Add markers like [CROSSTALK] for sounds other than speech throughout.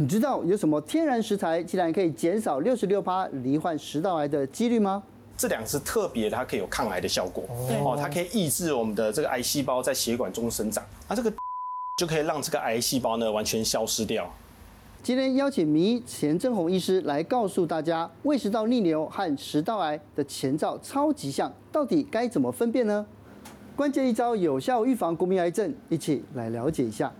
你知道有什么天然食材竟然可以减少六十六趴罹患食道癌的几率吗？这两个是特别，它可以有抗癌的效果哦，它可以抑制我们的这个癌细胞在血管中生长，那这个 [LAUGHS] 就可以让这个癌细胞呢完全消失掉。今天邀请名医钱政弘医师来告诉大家，胃食道逆流和食道癌的前兆超级像，到底该怎么分辨呢？关键一招有效预防国民癌症，一起来了解一下。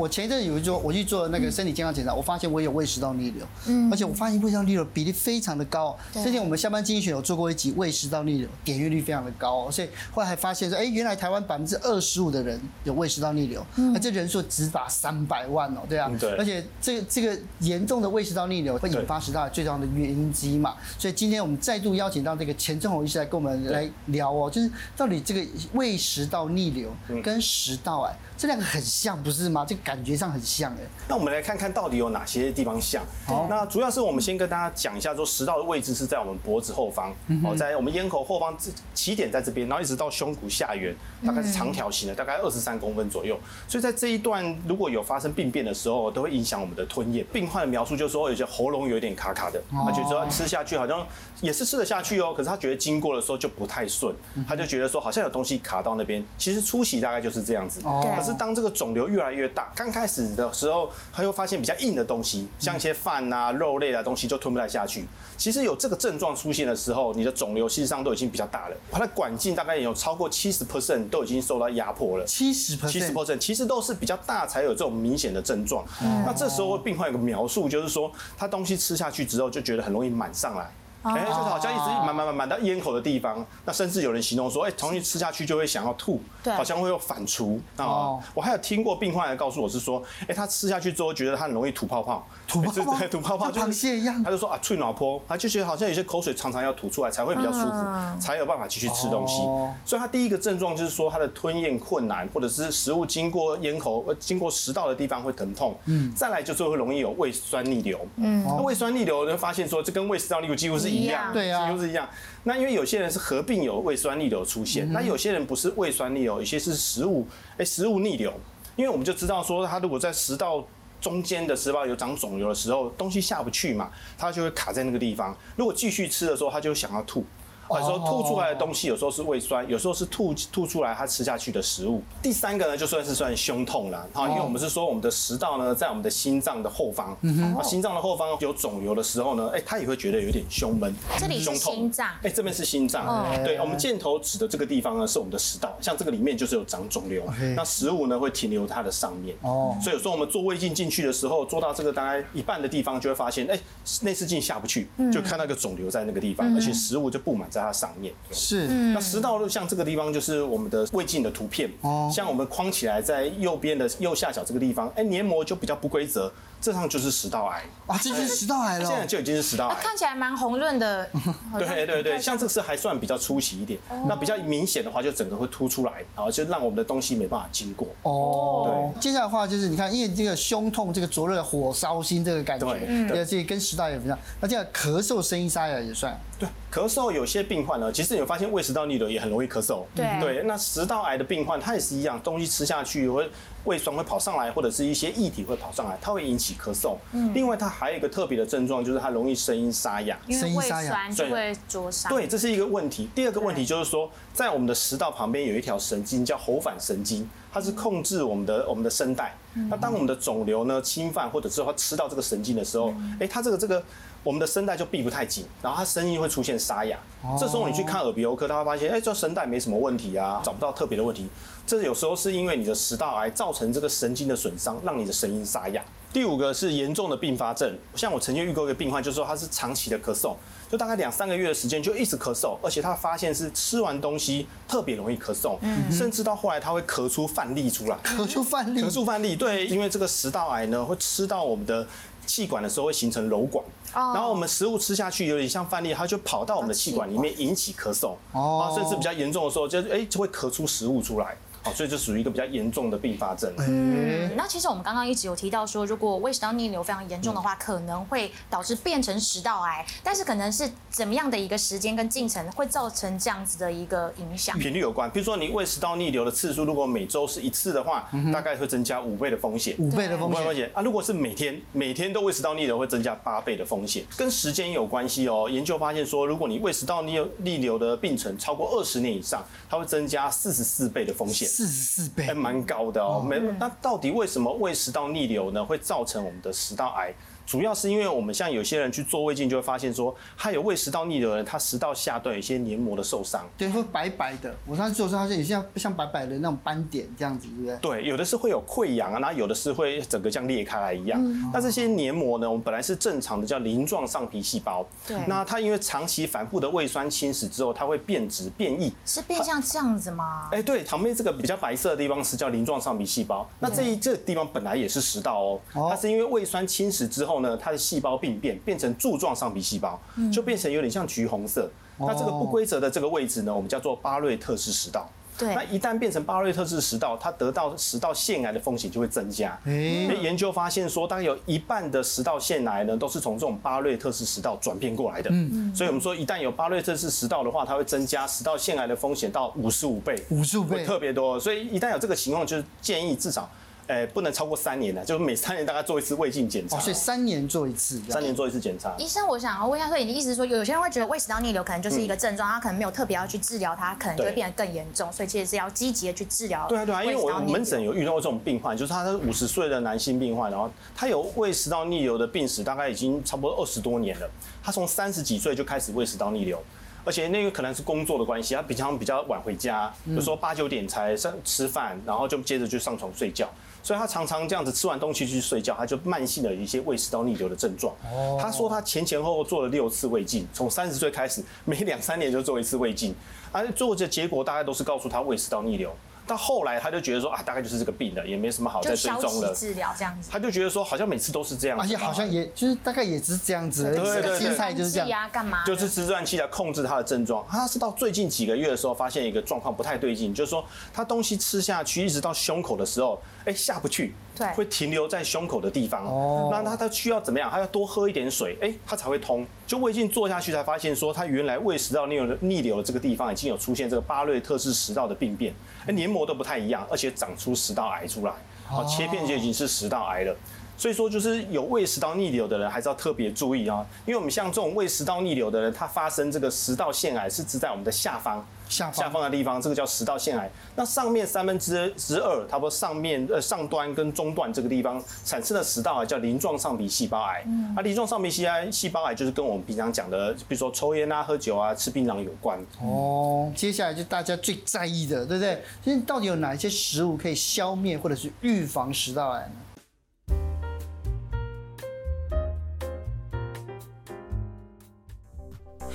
我前一阵有一做，我去做那个身体健康检查，我发现我有胃食道逆流，嗯，而且我发现胃食道逆流比例非常的高。之前我们下班经济学有做过一集胃食道逆流，点阅率非常的高，所以后来还发现说，哎，原来台湾百分之二十五的人有胃食道逆流，那这人数只达三百万哦，对啊，对，而且这个这个严重的胃食道逆流会引发食道癌最重要的原因之一嘛，所以今天我们再度邀请到这个钱政弘医师来跟我们来聊哦，就是到底这个胃食道逆流跟食道癌。这两个很像，不是吗？这个感觉上很像哎。那我们来看看到底有哪些地方像。好，那主要是我们先跟大家讲一下，说食道的位置是在我们脖子后方，哦，在我们咽口后方，起点在这边，然后一直到胸骨下缘，大概是长条形的，大概二十三公分左右。所以在这一段如果有发生病变的时候，都会影响我们的吞咽。病患的描述就是说，有些喉咙有点卡卡的，他觉得吃下去好像也是吃得下去哦，可是他觉得经过的时候就不太顺，他就觉得说好像有东西卡到那边。其实初期大概就是这样子，可是。当这个肿瘤越来越大，刚开始的时候，他又发现比较硬的东西，像一些饭啊、肉类啊东西就吞不太下去。其实有这个症状出现的时候，你的肿瘤事实上都已经比较大了，它的管径大概也有超过七十 percent 都已经受到压迫了。七十 percent，七十 percent 其实都是比较大才有这种明显的症状。那这时候病患有个描述，就是说他东西吃下去之后，就觉得很容易满上来。哎、欸，就是好像一直满满满满到咽口的地方，那甚至有人形容说，哎、欸，东西吃下去就会想要吐，对，好像会有反刍啊。我还有听过病患来告诉我是说，哎、欸，他吃下去之后觉得他很容易吐泡泡，吐泡泡，[LAUGHS] 吐泡泡，就螃蟹一样。他就说啊，脆脑坡，他就觉得好像有些口水常常要吐出来才会比较舒服，才有办法继续吃东西。所以他第一个症状就是说他的吞咽困难，或者是食物经过咽口、经过食道的地方会疼痛。嗯，再来就是会容易有胃酸逆流。嗯，那胃酸逆流就发现说，这跟胃食道逆流几乎是一样。对啊。都是一样，那因为有些人是合并有胃酸逆流出现，那有些人不是胃酸逆流，有些是食物哎、欸、食物逆流，因为我们就知道说，他如果在食道中间的食道有长肿瘤的时候，东西下不去嘛，他就会卡在那个地方，如果继续吃的时候，他就想要吐。或者说吐出来的东西，有时候是胃酸，有时候是吐吐出来他吃下去的食物。第三个呢，就算是算胸痛了，哈，因为我们是说我们的食道呢在我们的心脏的后方，啊，心脏的后方有肿瘤的时候呢，哎，他也会觉得有点胸闷，这里是心脏，哎，这边是心脏，对，我们箭头指的这个地方呢是我们的食道，像这个里面就是有长肿瘤，那食物呢会停留它的上面，哦，所以有时候我们做胃镜进去的时候，做到这个大概一半的地方，就会发现，哎，内视镜下不去，就看到一个肿瘤在那个地方，而且食物就布满在。它上面是，那食道像这个地方就是我们的胃镜的图片，哦，像我们框起来在右边的右下角这个地方，哎，黏膜就比较不规则。这上就是食道癌啊，这就是食道癌了。现在就已经是食道癌，看起来蛮红润的。[LAUGHS] 对对对，像这个是还算比较粗细一点，那比较明显的话就整个会凸出来，然后就让我们的东西没办法经过。哦，对。接下来的话就是你看，因为这个胸痛、这个灼热、火烧心这个感觉，对，这跟食道也不一样。那这样咳嗽、声音沙哑也算。对，咳嗽有些病患呢，其实你会发现胃食道逆流也很容易咳嗽。对对，那食道癌的病患他也是一样，东西吃下去会。胃酸会跑上来，或者是一些液体会跑上来，它会引起咳嗽。嗯，另外它还有一个特别的症状，就是它容易声音沙哑，声音沙哑就会灼伤。对，这是一个问题。第二个问题就是说，在我们的食道旁边有一条神经叫喉返神经，它是控制我们的我们的声带。那当我们的肿瘤呢侵犯或者是它吃到这个神经的时候，哎，它这个这个我们的声带就闭不太紧，然后它声音会出现沙哑。这时候你去看耳鼻喉科，他会发现，哎，这声带没什么问题啊，找不到特别的问题。这有时候是因为你的食道癌造成这个神经的损伤，让你的声音沙哑。第五个是严重的并发症，像我曾经遇过一个病患，就是说他是长期的咳嗽，就大概两三个月的时间就一直咳嗽，而且他发现是吃完东西特别容易咳嗽，嗯。甚至到后来他会咳出饭粒出来，咳出饭粒，咳出饭粒，对，因为这个食道癌呢会吃到我们的气管的时候会形成瘘管，然后我们食物吃下去有点像饭粒，它就跑到我们的气管里面引起咳嗽，啊，甚至比较严重的时候就哎就会咳出食物出来。好，所以这属于一个比较严重的并发症。嗯，那其实我们刚刚一直有提到说，如果胃食道逆流非常严重的话，可能会导致变成食道癌，但是可能是怎么样的一个时间跟进程会造成这样子的一个影响？频率有关，比如说你胃食道逆流的次数，如果每周是一次的话，大概会增加五倍的风险。五倍的风险啊！如果是每天每天都胃食道逆流，会增加八倍的风险。跟时间有关系哦。研究发现说，如果你胃食道逆逆流的病程超过二十年以上，它会增加四十四倍的风险。四十四倍，还蛮高的哦。没，那到底为什么胃食道逆流呢，会造成我们的食道癌？主要是因为我们像有些人去做胃镜，就会发现说，他有胃食道逆流的人，他食道下段有一些黏膜的受伤，对，会白白的。我上次做的时候，发现有些像像白白的那种斑点这样子，对不对？对，有的是会有溃疡啊，然后有的是会整个像裂开来一样。那这些黏膜呢，我们本来是正常的，叫鳞状上皮细胞。对。那它因为长期反复的胃酸侵蚀之后，它会变质变异。是变像这样子吗？哎，对，旁边这个比较白色的地方是叫鳞状上皮细胞。那这一这个地方本来也是食道哦，它是因为胃酸侵蚀之后呢，它的细胞。病变变成柱状上皮细胞，就变成有点像橘红色。那这个不规则的这个位置呢，我们叫做巴瑞特氏食道。对，那一旦变成巴瑞特氏食道，它得到食道腺癌的风险就会增加。研究发现说，大概有一半的食道腺癌呢，都是从这种巴瑞特氏食道转变过来的。嗯，所以我们说，一旦有巴瑞特氏食道的话，它会增加食道腺癌的风险到五十五倍，五十五倍特别多。所以一旦有这个情况，就是建议至少。哎，不能超过三年的，就是每三年大概做一次胃镜检查。哦，所以三年做一次，三年做一次检查。医生，我想要问一下，所以你的意思是说，有些人会觉得胃食道逆流可能就是一个症状，他可能没有特别要去治疗，他可能就会变得更严重，所以其实是要积极的去治疗。对啊，对啊，因为我门诊有遇到过这种病患，就是他是五十岁的男性病患，然后他有胃食道逆流的病史，大概已经差不多二十多年了。他从三十几岁就开始胃食道逆流，而且那个可能是工作的关系，他平常比较晚回家，就说八九点才上吃饭，然后就接着就上床睡觉。所以他常常这样子吃完东西去睡觉，他就慢性的有一些胃食道逆流的症状。他说他前前后后做了六次胃镜，从三十岁开始，每两三年就做一次胃镜，而做的结果大概都是告诉他胃食道逆流。到后来，他就觉得说啊，大概就是这个病了，也没什么好再追踪了。治疗这样子。他就觉得说，好像每次都是这样子，而且好像也就是大概也只是这样子。对对对，心态就是这样。干嘛？就是吃止气来控制他的症状。他是到最近几个月的时候，发现一个状况不太对劲，就是说他东西吃下去，一直到胸口的时候，哎，下不去，对，会停留在胸口的地方。哦。那他他需要怎么样？他要多喝一点水，哎，他才会通。就胃镜做下去，才发现说，他原来胃食道逆流逆流的这个地方已经有出现这个巴瑞特氏食道的病变，哎，黏膜都不太一样，而且长出食道癌出来，好，切片就已经是食道癌了。所以说，就是有胃食道逆流的人，还是要特别注意啊，因为我们像这种胃食道逆流的人，他发生这个食道腺癌是只在我们的下方。下方，下方的地方，这个叫食道腺癌。那上面三分之之二，差不多上面呃上端跟中段这个地方产生的食道癌叫鳞状上皮细胞癌。嗯，啊，鳞状上皮细胞细胞癌就是跟我们平常讲的，比如说抽烟啊、喝酒啊、吃槟榔有关。哦，接下来就大家最在意的，对不对？现在到底有哪一些食物可以消灭或者是预防食道癌呢？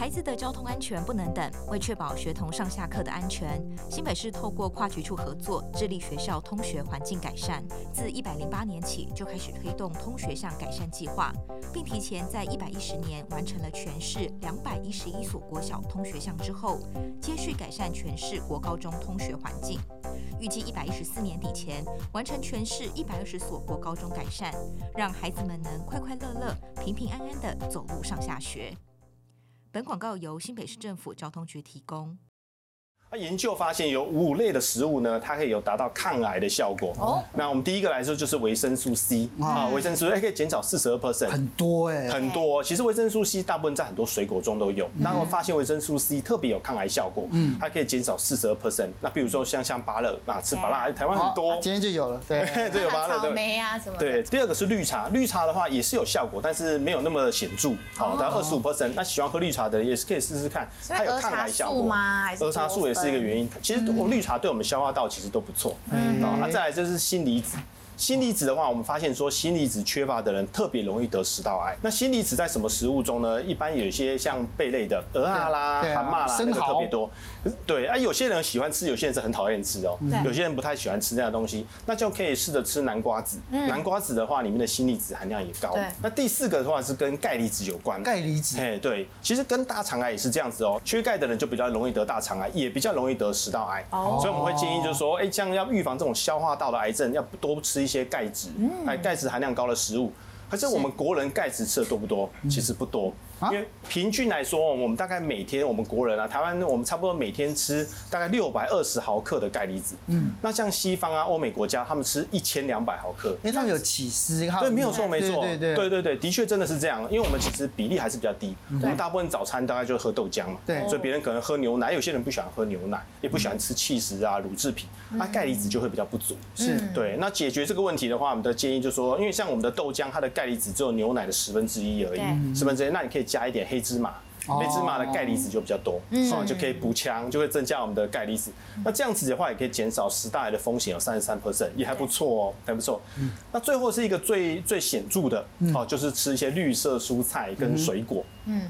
孩子的交通安全不能等。为确保学童上下课的安全，新北市透过跨局处合作，致力学校通学环境改善。自一百零八年起就开始推动通学巷改善计划，并提前在一百一十年完成了全市两百一十一所国小通学巷之后，接续改善全市国高中通学环境。预计一百一十四年底前完成全市一百二十所国高中改善，让孩子们能快快乐乐、平平安安地走路上下学。本广告由新北市政府交通局提供。研究发现有五类的食物呢，它可以有达到抗癌的效果。哦，那我们第一个来说就是维生素 C 啊，维生素还可以减少四十二 percent，很多哎，很多。其实维生素 C 大部分在很多水果中都有。那我发现维生素 C 特别有抗癌效果，嗯，它可以减少四十二 percent。那比如说像像芭乐啊，吃芭乐，台湾很多，今天就有了，对，[LAUGHS] 这有芭乐，[LAUGHS] 草莓啊什么。对，第二个是绿茶，绿茶的话也是有效果，但是没有那么显著，好，大概二十五 percent。那喜欢喝绿茶的人也是可以试试看，它有抗癌效果吗？还是儿茶素也是一个原因，其实。绿茶对我们消化道其实都不错，嗯，啊，再来就是锌离子，锌离子的话，我们发现说锌离子缺乏的人特别容易得食道癌。那锌离子在什么食物中呢？一般有一些像贝类的鹅啊啦、蛤蟆啦，那个特别多。对啊，有些人喜欢吃，有些人是很讨厌吃哦。有些人不太喜欢吃这样的东西，那就可以试着吃南瓜子。南瓜子的话，里面的锌离子含量也高。那第四个的话是跟钙离子有关。钙离子。哎，对，其实跟大肠癌也是这样子哦。缺钙的人就比较容易得大肠癌，也比较容易得食道癌。哦。所以我们会建议就是说，哎，这样要预防这种消化道的癌症，要多吃一些钙质，哎，钙质含量高的食物。可是我们国人钙质吃的多不多？其实不多。因为平均来说，我们大概每天我们国人啊，台湾我们差不多每天吃大概六百二十毫克的钙离子。嗯，那像西方啊、欧美国家，他们吃一千两百毫克。因为他们有起司，对，没有错，没错，对对对对对，的确真的是这样。因为我们其实比例还是比较低，我们大部分早餐大概就喝豆浆嘛。对，所以别人可能喝牛奶，有些人不喜欢喝牛奶，也不喜欢吃起司啊、乳制品，那钙离子就会比较不足。是，对。那解决这个问题的话，我们的建议就是说，因为像我们的豆浆，它的钙离子只有牛奶的十分之一而已，十分之一，那你可以加一点黑芝麻。黑芝麻的钙离子就比较多，嗯，就可以补强，就会增加我们的钙离子。那这样子的话，也可以减少食道癌的风险有三十三 percent，也还不错哦，还不错。那最后是一个最最显著的哦，就是吃一些绿色蔬菜跟水果，嗯。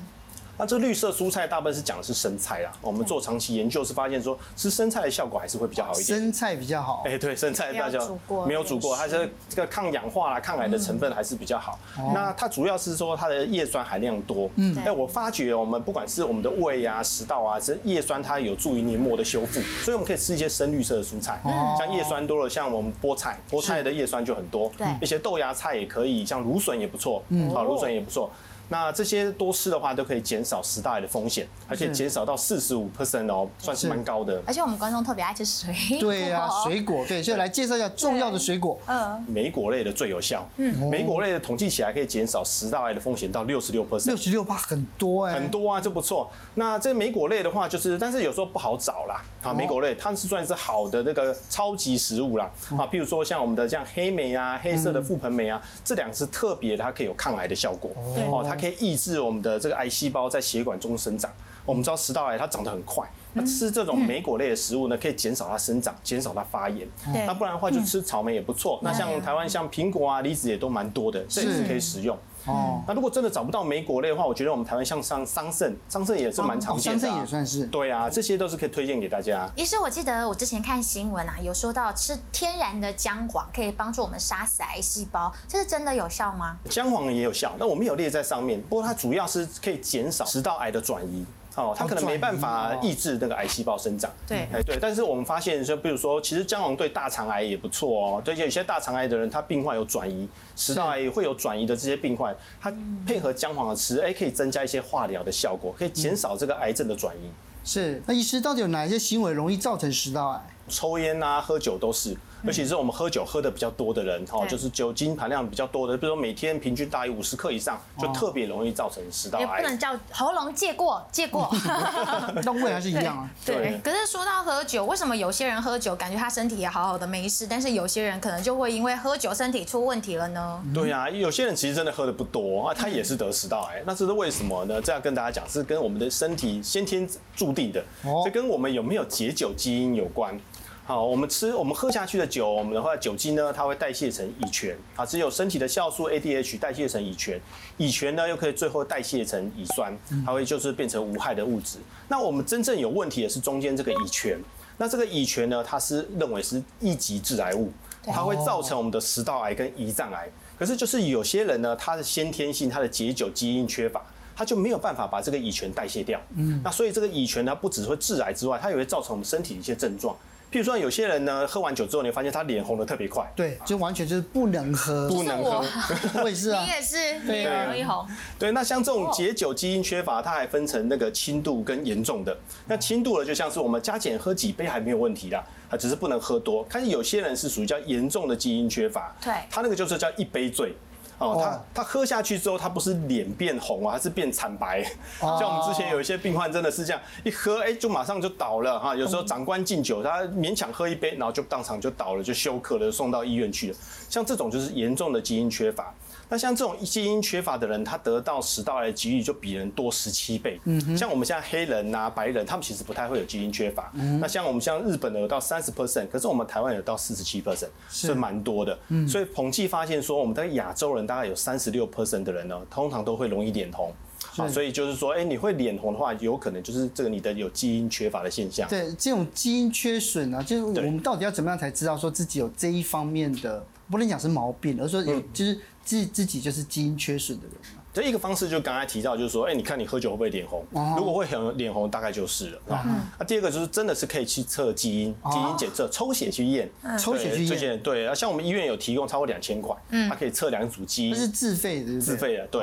那这绿色蔬菜大部分是讲的是生菜啦。我们做长期研究是发现说，吃生菜的效果还是会比较好一点。生菜比较好。哎，对，生菜大家没有煮过，它是这个抗氧化啦、抗癌的成分还是比较好。那它主要是说它的叶酸含量多。嗯。哎，我发觉我们不管是我们的胃啊、食道啊，这叶酸它有助于黏膜的修复，所以我们可以吃一些深绿色的蔬菜。像叶酸多了，像我们菠菜，菠菜的叶酸就很多。对。一些豆芽菜也可以，像芦笋也不错。嗯。好，芦笋也不错。那这些多吃的话，都可以减少食道癌的风险，而且减少到四十五 percent 哦，算是蛮高的。而且我们观众特别爱吃水果。对啊，水果对，所以来介绍一下重要的水果。嗯，莓果类的最有效。嗯，莓果类的统计起来可以减少食道癌的风险到六十六 percent。六十六趴很多哎，很多啊，这不错。那这莓果类的话，就是但是有时候不好找啦。啊，莓果类它是算是好的那个超级食物啦。啊，譬如说像我们的像黑莓啊，黑色的覆盆莓啊，这两个是特别它可以有抗癌的效果。哦，它可以抑制我们。我们的这个癌细胞在血管中生长，我们知道食道癌它长得很快，那吃这种莓果类的食物呢，可以减少它生长，减少它发炎。那不然的话，就吃草莓也不错。那像台湾像苹果啊、梨子也都蛮多的，这也是可以食用。哦，那如果真的找不到莓果类的话，我觉得我们台湾像桑桑葚，桑葚也是蛮常见的。桑葚也算是。对啊，这些都是可以推荐给大家。医师，我记得我之前看新闻啊，有说到吃天然的姜黄可以帮助我们杀死癌细胞，这是真的有效吗？姜黄也有效，那我们有列在上面。不过它主要是可以减少食道癌的转移。哦，它可能没办法抑制那个癌细胞生长。对，哎对，但是我们发现，就比如说，其实姜黄对大肠癌也不错哦。对，有些大肠癌的人，他病患有转移，食道癌也会有转移的这些病患，他配合姜黄的吃，哎，可以增加一些化疗的效果，可以减少这个癌症的转移。是，那医师到底有哪一些行为容易造成食道癌？抽烟啊，喝酒都是。尤其是我们喝酒喝的比较多的人，哈，就是酒精含量比较多的，比如说每天平均大于五十克以上，就特别容易造成食道癌。也不能叫喉咙借过借过 [LAUGHS] [LAUGHS] 那胃还是一样啊。对。可是说到喝酒，为什么有些人喝酒感觉他身体也好好的没事，但是有些人可能就会因为喝酒身体出问题了呢？对呀，有些人其实真的喝的不多啊，他也是得食道癌。那这是为什么呢？这样跟大家讲，是跟我们的身体先天注定的，这跟我们有没有解酒基因有关。好，我们吃我们喝下去的酒，我们的话酒精呢，它会代谢成乙醛啊，只有身体的酵素 ADH 代谢成乙醛，乙醛呢又可以最后代谢成乙酸，它会就是变成无害的物质。那我们真正有问题的是中间这个乙醛，那这个乙醛呢，它是认为是一级致癌物，它会造成我们的食道癌跟胰脏癌。可是就是有些人呢，他的先天性他的解酒基因缺乏，他就没有办法把这个乙醛代谢掉。嗯，那所以这个乙醛呢，不只会致癌之外，它也会造成我们身体的一些症状。譬如说，有些人呢，喝完酒之后，你会发现他脸红的特别快。对，就完全就是不能喝，不能喝。我 [LAUGHS] 也是啊，你也是，对，容易红。对，那像这种解酒基因缺乏，它还分成那个轻度跟严重的。那轻度的就像是我们加减喝几杯还没有问题啦，啊，只是不能喝多。但是有些人是属于叫严重的基因缺乏，对，他那个就是叫一杯醉。哦，他他喝下去之后，他不是脸变红啊，他是变惨白。像我们之前有一些病患真的是这样，一喝哎就马上就倒了哈。有时候长官敬酒，他勉强喝一杯，然后就当场就倒了，就休克了，送到医院去了。像这种就是严重的基因缺乏。那像这种基因缺乏的人，他得到食道癌的几率就比人多十七倍。嗯，像我们像黑人呐、啊、白人，他们其实不太会有基因缺乏。嗯，那像我们像日本的有到三十 percent，可是我们台湾有到四十七 percent，是蛮多的。嗯，所以统计发现说，我们在亚洲人大概有三十六 percent 的人呢，通常都会容易脸红。好，所以就是说，哎，你会脸红的话，有可能就是这个你的有基因缺乏的现象。对，这种基因缺损啊，就是我们到底要怎么样才知道说自己有这一方面的，不能讲是毛病，而是说有就是自自己就是基因缺损的人嘛。这一个方式就刚才提到，就是说，哎，你看你喝酒会不会脸红？如果会很脸红，大概就是了啊。那第二个就是真的是可以去测基因，基因检测，抽血去验，抽血去验。对，像我们医院有提供超过两千块，它可以测两组基因。这是自费的，自费的。对。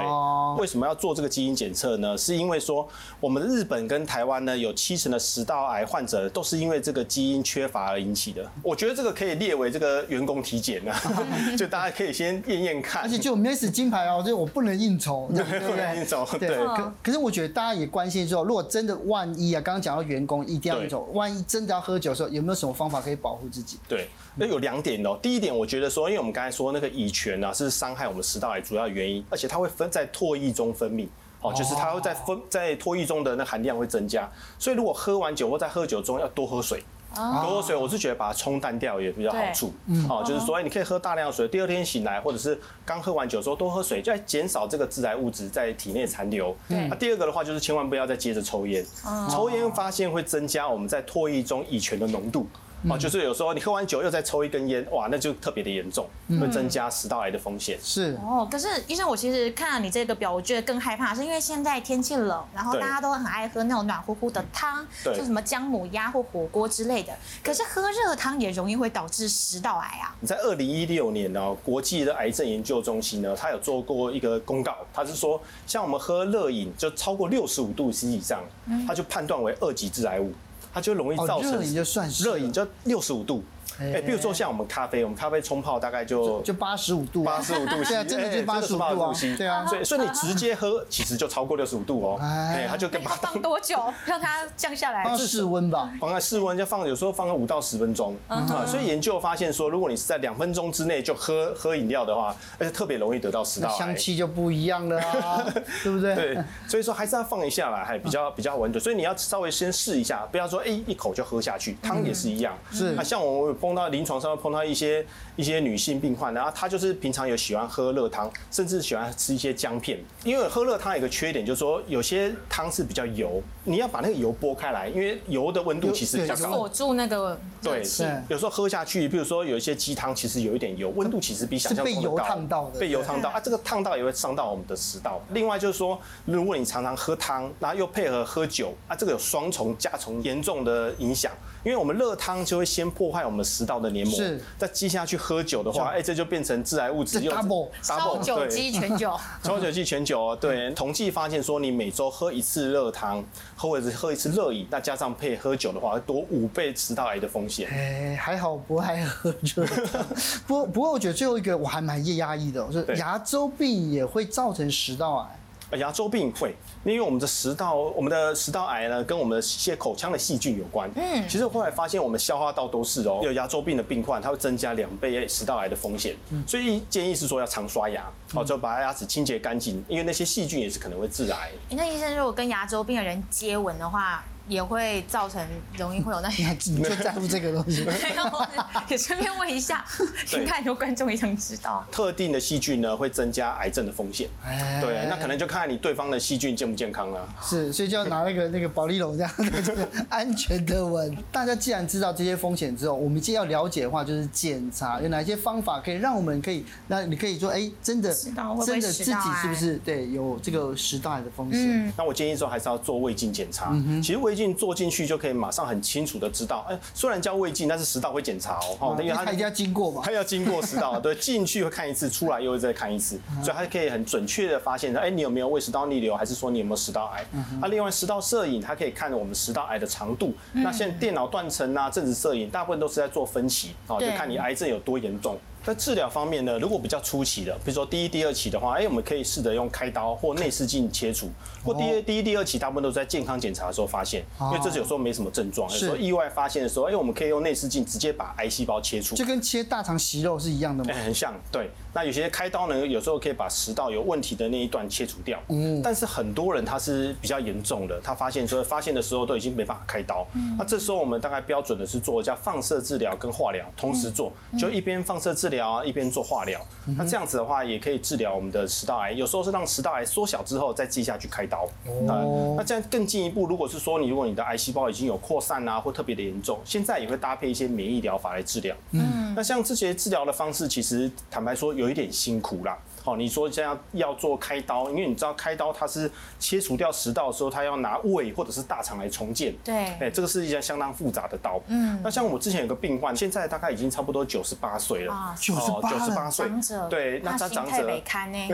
为什么要做这个基因检测呢？是因为说我们日本跟台湾呢，有七成的食道癌患者都是因为这个基因缺乏而引起的。我觉得这个可以列为这个员工体检啊，[LAUGHS] 就大家可以先验验看。而且就 Miss 金牌哦，就我不能应酬。对不 [LAUGHS] 对？对，可可是我觉得大家也关心说，如果真的万一啊，刚刚讲到员工一定要应酬，万一真的要喝酒的时候，有没有什么方法可以保护自己？对，那有两点哦。第一点，我觉得说，因为我们刚才说那个乙醛啊，是伤害我们食道癌主要原因，而且它会分在唾液中分泌，哦，就是它会在分在唾液中的那含量会增加，所以如果喝完酒或在喝酒中要多喝水。多喝水，我是觉得把它冲淡掉也比较好处。嗯，好，就是说，你可以喝大量的水，第二天醒来，或者是刚喝完酒之后多喝水，就来减少这个致癌物质在体内残留。对。那第二个的话，就是千万不要再接着抽烟。抽烟发现会增加我们在唾液中乙醛的浓度。哦，就是有时候你喝完酒又再抽一根烟，哇，那就特别的严重，会增加食道癌的风险。是哦，可是医生，我其实看到你这个表，我觉得更害怕，是因为现在天气冷，然后大家都很爱喝那种暖乎乎的汤，就什么姜母鸭或火锅之类的。可是喝热汤也容易会导致食道癌啊。你在二零一六年呢，国际的癌症研究中心呢，他有做过一个公告，他是说，像我们喝热饮就超过六十五度 C 以上，他就判断为二级致癌物。它就容易造成热饮就算是热饮就六十五度。哎，比如说像我们咖啡，我们咖啡冲泡大概就就八十五度，八十五度，现在真的就八十五度啊，[LAUGHS] 对啊，所以所以你直接喝，[LAUGHS] 其实就超过六十五度哦。哎，它就跟它放多久让它降下来？放室温吧，放在室温就放，有时候放个五到十分钟啊。所以研究发现说，如果你是在两分钟之内就喝喝饮料的话，而且特别容易得到食道癌，香气就不一样了啊，[LAUGHS] 对不对？对，所以说还是要放一下啦，还比较比较稳的。所以你要稍微先试一下，不要说哎一口就喝下去。汤也是一样，是啊，像我碰到临床上。碰到一些一些女性病患，然后她就是平常有喜欢喝热汤，甚至喜欢吃一些姜片。因为喝热汤有一个缺点，就是说有些汤是比较油，你要把那个油拨开来，因为油的温度其实比较高，锁住那个对，是有时候喝下去，比如说有一些鸡汤，其实有一点油，温度其实比想象中的高。被油烫到的，被油烫到啊，这个烫到也会伤到我们的食道。另外就是说，如果你常常喝汤，然后又配合喝酒啊，这个有双重加重严重的影响。因为我们热汤就会先破坏我们食道的黏膜，是，再接下去喝酒的话，哎，这就变成致癌物质。double double 烧酒鸡全酒，[LAUGHS] 烧酒鸡全酒哦，对，统计发现说，你每周喝一次热汤，或者是喝一次热饮，那加上配喝酒的话，会多五倍食道癌的风险。哎，还好不爱喝酒。[LAUGHS] 不过不过，我觉得最后一个我还蛮压抑的，就是牙周病也会造成食道癌。牙周病会，因为我们的食道，我们的食道癌呢，跟我们的一些口腔的细菌有关。嗯，其实后来发现，我们消化道都是哦，有牙周病的病患，它会增加两倍食道癌的风险。嗯，所以建议是说要常刷牙，哦，就把牙齿清洁干净，因为那些细菌也是可能会致癌。那医生，如果跟牙周病的人接吻的话，也会造成容易会有那些，[LAUGHS] 你 [LAUGHS] 就在乎这个东西。[LAUGHS] 没有，也顺便问一下，你看有观众也想知道。特定的细菌呢，会增加癌症的风险。对，那可能就看你对方的细菌健不健康了。是，所以就要拿那个那个保利龙这样，这个安全的吻。大家既然知道这些风险之后，我们既要了解的话，就是检查有哪些方法可以让我们可以，那你可以说，哎，真的真的自己是不是对有这个食道癌的风险？那我建议说还是要做胃镜检查。其实胃。胃镜做进去就可以马上很清楚的知道，哎，虽然叫胃镜，但是食道会检查哦，因为它一定要经过嘛，它要经过食道，对，[LAUGHS] 进去会看一次，出来又会再看一次，所以它可以很准确的发现，哎，你有没有胃食道逆流，还是说你有没有食道癌？那另外食道摄影，它可以看我们食道癌的长度。那现在电脑断层啊，正子摄影，大部分都是在做分析，哦，就看你癌症有多严重。在治疗方面呢，如果比较初期的，比如说第一、第二期的话，哎，我们可以试着用开刀或内视镜切除。或第一、第一、第二期大部分都是在健康检查的时候发现，因为这是有时候没什么症状，有时候意外发现的时候，哎，我们可以用内视镜直接把癌细胞切除，就跟切大肠息肉是一样的吗？哎，很像，对。那有些开刀呢，有时候可以把食道有问题的那一段切除掉。嗯。但是很多人他是比较严重的，他发现说发现的时候都已经没办法开刀。嗯。那这时候我们大概标准的是做叫放射治疗跟化疗同时做，就一边放射治疗啊，一边做化疗。那这样子的话也可以治疗我们的食道癌，有时候是让食道癌缩小之后再记下去开刀。哦。那这样更进一步，如果是说你如果你的癌细胞已经有扩散啊，或特别的严重，现在也会搭配一些免疫疗法来治疗。嗯。那像这些治疗的方式，其实坦白说有一点辛苦啦。好，你说这样要做开刀，因为你知道开刀它是切除掉食道的时候，它要拿胃或者是大肠来重建。对，哎，这个是一件相当复杂的刀。嗯，那像我之前有个病患，现在大概已经差不多九十八岁了。啊，九十八，岁。对，那他长者。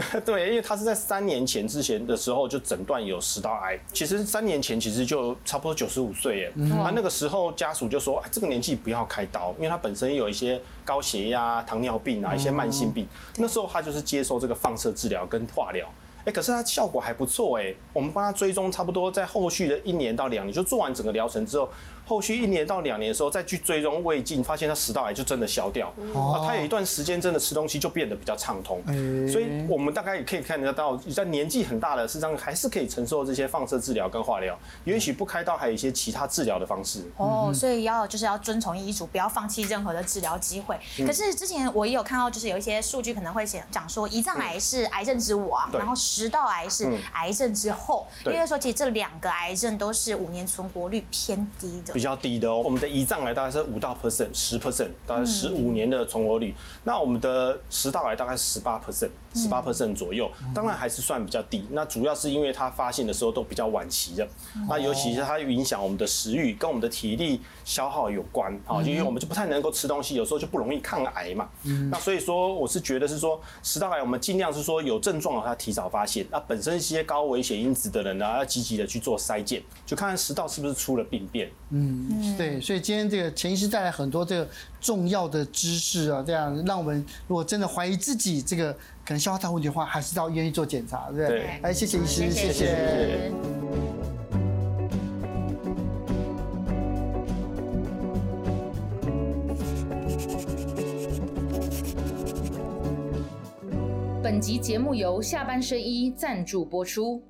[LAUGHS] 对，因为他是在三年前之前的时候就诊断有食道癌。其实三年前其实就差不多九十五岁耶。嗯。他那个时候家属就说，哎这个年纪不要开刀，因为他本身有一些高血压、糖尿病啊，一些慢性病。那时候他就是接受这个放射治疗跟化疗，哎，可是它效果还不错哎，我们帮他追踪差不多在后续的一年到两年，就做完整个疗程之后。后续一年到两年的时候，再去追踪胃镜，发现他食道癌就真的消掉。啊，他有一段时间真的吃东西就变得比较畅通。所以我们大概也可以看得到，在年纪很大的，事实上还是可以承受这些放射治疗跟化疗。也许不开刀，还有一些其他治疗的方式。哦，所以要就是要遵从医嘱，不要放弃任何的治疗机会。可是之前我也有看到，就是有一些数据可能会讲讲说，胰脏癌是癌症之王啊，然后食道癌是癌症之后，因为说其实这两个癌症都是五年存活率偏低的。比较低的哦，我们的胰脏癌大概是五到 percent，十 percent，大概十五年的存活率。那我们的食道癌大概十八 percent，十八 percent 左右，当然还是算比较低。那主要是因为它发现的时候都比较晚期的，那尤其是它影响我们的食欲跟我们的体力消耗有关啊，因为我们就不太能够吃东西，有时候就不容易抗癌嘛。那所以说，我是觉得是说食道癌，我们尽量是说有症状的话提早发现。那本身一些高危险因子的人呢，要积极的去做筛检，就看看食道是不是出了病变。嗯。对，所以今天这个钱医师带来很多这个重要的知识啊，这样让我们如果真的怀疑自己这个可能消化道问题的话，还是要愿意做检查，对不对？哎，谢谢医师，谢谢。谢谢。本集节目由下半身医赞助播出。